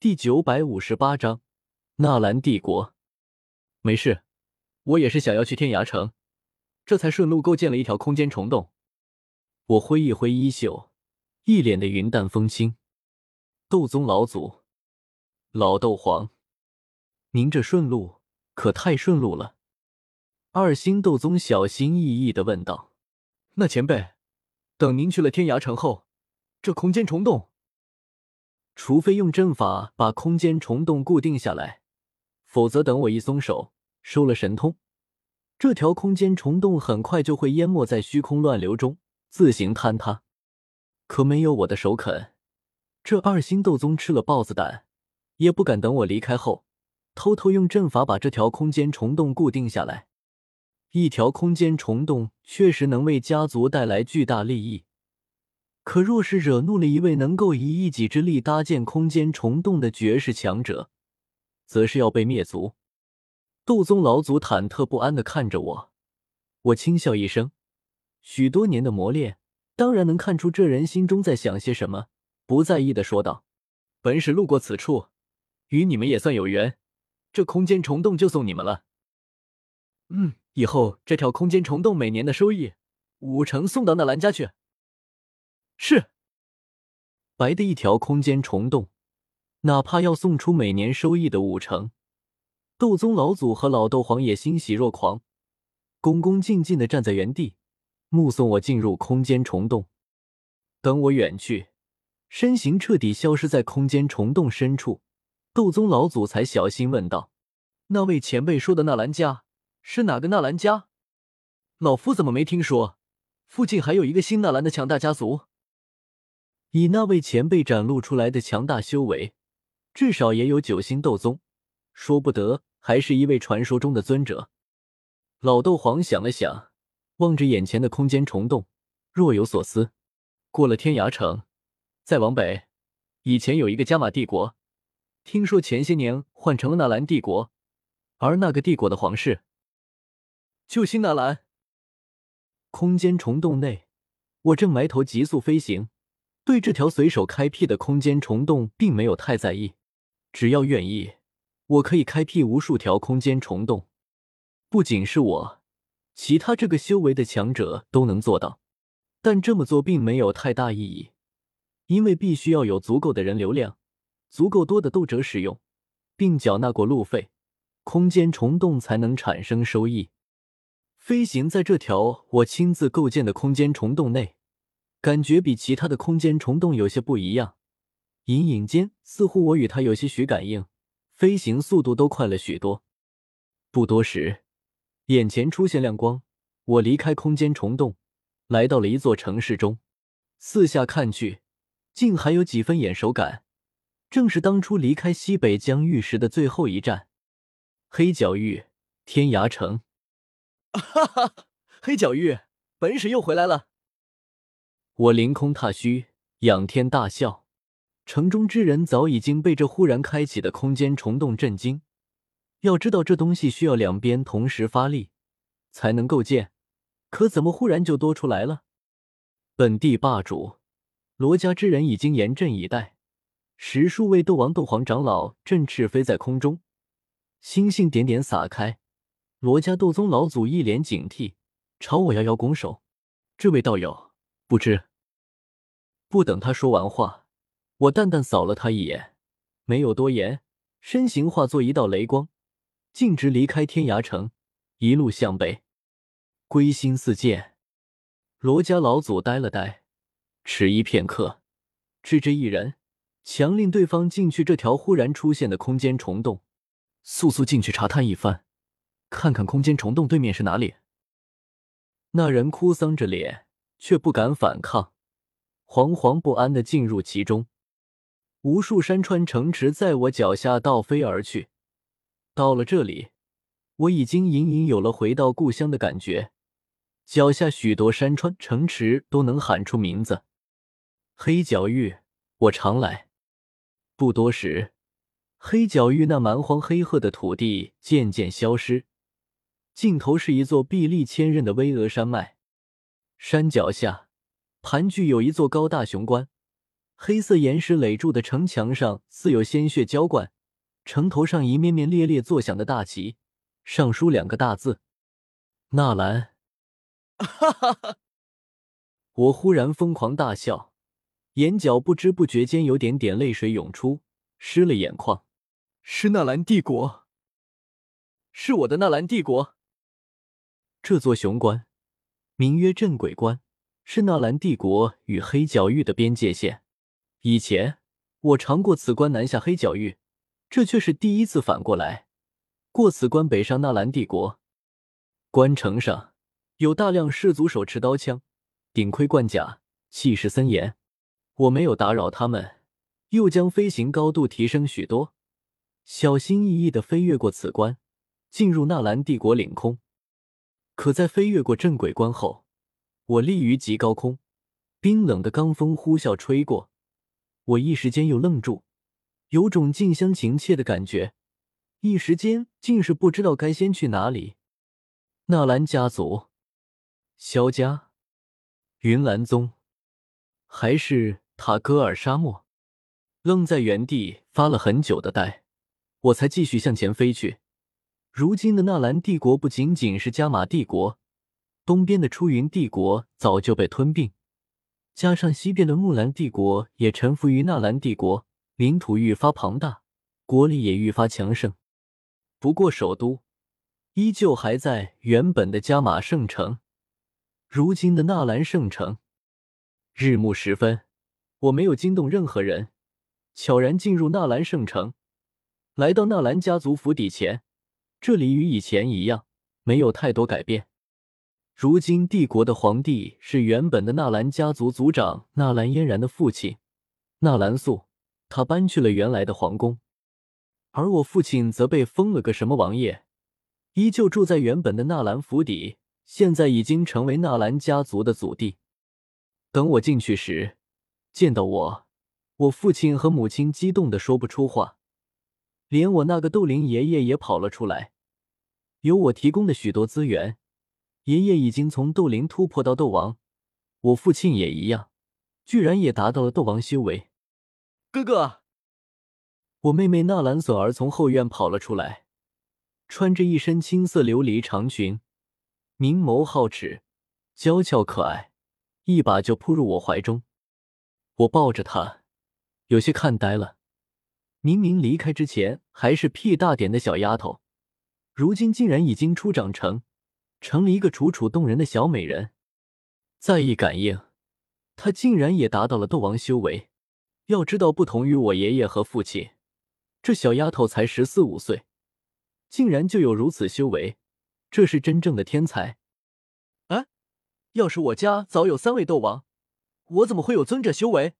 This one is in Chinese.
第九百五十八章纳兰帝国。没事，我也是想要去天涯城，这才顺路构建了一条空间虫洞。我挥一挥衣袖，一脸的云淡风轻。斗宗老祖，老斗皇，您这顺路可太顺路了。二星斗宗小心翼翼的问道：“那前辈，等您去了天涯城后，这空间虫洞……”除非用阵法把空间虫洞固定下来，否则等我一松手，收了神通，这条空间虫洞很快就会淹没在虚空乱流中，自行坍塌。可没有我的首肯，这二星斗宗吃了豹子胆，也不敢等我离开后，偷偷用阵法把这条空间虫洞固定下来。一条空间虫洞确实能为家族带来巨大利益。可若是惹怒了一位能够以一己之力搭建空间虫洞的绝世强者，则是要被灭族。斗宗老祖忐忑不安的看着我，我轻笑一声，许多年的磨练，当然能看出这人心中在想些什么，不在意的说道：“本使路过此处，与你们也算有缘，这空间虫洞就送你们了。嗯，以后这条空间虫洞每年的收益，五成送到那兰家去。”是白的一条空间虫洞，哪怕要送出每年收益的五成，斗宗老祖和老斗皇也欣喜若狂，恭恭敬敬的站在原地，目送我进入空间虫洞。等我远去，身形彻底消失在空间虫洞深处，斗宗老祖才小心问道：“那位前辈说的纳兰家是哪个纳兰家？老夫怎么没听说？附近还有一个新纳兰的强大家族？”以那位前辈展露出来的强大修为，至少也有九星斗宗，说不得还是一位传说中的尊者。老斗皇想了想，望着眼前的空间虫洞，若有所思。过了天涯城，再往北，以前有一个加玛帝国，听说前些年换成了纳兰帝国，而那个帝国的皇室，救星纳兰。空间虫洞内，我正埋头急速飞行。对这条随手开辟的空间虫洞并没有太在意，只要愿意，我可以开辟无数条空间虫洞。不仅是我，其他这个修为的强者都能做到。但这么做并没有太大意义，因为必须要有足够的人流量，足够多的斗者使用，并缴纳过路费，空间虫洞才能产生收益。飞行在这条我亲自构建的空间虫洞内。感觉比其他的空间虫洞有些不一样，隐隐间似乎我与它有些许感应，飞行速度都快了许多。不多时，眼前出现亮光，我离开空间虫洞，来到了一座城市中。四下看去，竟还有几分眼熟感，正是当初离开西北疆域时的最后一站——黑角域天涯城。哈哈，黑角域，本使又回来了。我凌空踏虚，仰天大笑。城中之人早已经被这忽然开启的空间虫洞震惊。要知道，这东西需要两边同时发力才能构建，可怎么忽然就多出来了？本地霸主罗家之人已经严阵以待，十数位斗王、斗皇长老振翅飞在空中，星星点点洒开。罗家斗宗老祖一脸警惕，朝我遥遥拱手：“这位道友，不知。”不等他说完话，我淡淡扫了他一眼，没有多言，身形化作一道雷光，径直离开天涯城，一路向北。归心似箭。罗家老祖呆了呆，迟疑片刻，指着一人，强令对方进去这条忽然出现的空间虫洞，速速进去查探一番，看看空间虫洞对面是哪里。那人哭丧着脸，却不敢反抗。惶惶不安的进入其中，无数山川城池在我脚下倒飞而去。到了这里，我已经隐隐有了回到故乡的感觉。脚下许多山川城池都能喊出名字。黑角域，我常来。不多时，黑角域那蛮荒黑褐的土地渐渐消失，尽头是一座壁立千仞的巍峨山脉，山脚下。盘踞有一座高大雄关、黑色岩石垒筑的城墙上似有鲜血浇灌，城头上一面面猎猎作响的大旗，上书两个大字：“纳兰。”哈哈哈！我忽然疯狂大笑，眼角不知不觉间有点点泪水涌出，湿了眼眶。是纳兰帝国，是我的纳兰帝国。这座雄关名曰镇鬼关，是纳兰帝国与黑角域的边界线。以前我常过此关南下黑角域，这却是第一次反过来过此关北上纳兰帝国。关城上有大量士族手持刀枪，顶盔贯甲，气势森严。我没有打扰他们，又将飞行高度提升许多，小心翼翼的飞越过此关，进入纳兰帝国领空。可在飞越过镇鬼关后，我立于极高空，冰冷的罡风呼啸吹过，我一时间又愣住，有种近乡情怯的感觉，一时间竟是不知道该先去哪里。纳兰家族、萧家、云岚宗，还是塔戈尔沙漠？愣在原地发了很久的呆，我才继续向前飞去。如今的纳兰帝国不仅仅是加玛帝国，东边的出云帝国早就被吞并，加上西边的木兰帝国也臣服于纳兰帝国，领土愈发庞大，国力也愈发强盛。不过首都依旧还在原本的加玛圣城，如今的纳兰圣城。日暮时分，我没有惊动任何人，悄然进入纳兰圣城，来到纳兰家族府邸前。这里与以前一样，没有太多改变。如今帝国的皇帝是原本的纳兰家族族长纳兰嫣然的父亲纳兰素，他搬去了原来的皇宫，而我父亲则被封了个什么王爷，依旧住在原本的纳兰府邸，现在已经成为纳兰家族的祖地。等我进去时，见到我，我父亲和母亲激动的说不出话。连我那个斗灵爷爷也跑了出来，有我提供的许多资源，爷爷已经从斗灵突破到斗王，我父亲也一样，居然也达到了斗王修为。哥哥，我妹妹纳兰索儿从后院跑了出来，穿着一身青色琉璃长裙，明眸皓齿，娇俏可爱，一把就扑入我怀中，我抱着她，有些看呆了。明明离开之前还是屁大点的小丫头，如今竟然已经初长成，成了一个楚楚动人的小美人。再一感应，她竟然也达到了斗王修为。要知道，不同于我爷爷和父亲，这小丫头才十四五岁，竟然就有如此修为，这是真正的天才。哎，要是我家早有三位斗王，我怎么会有尊者修为？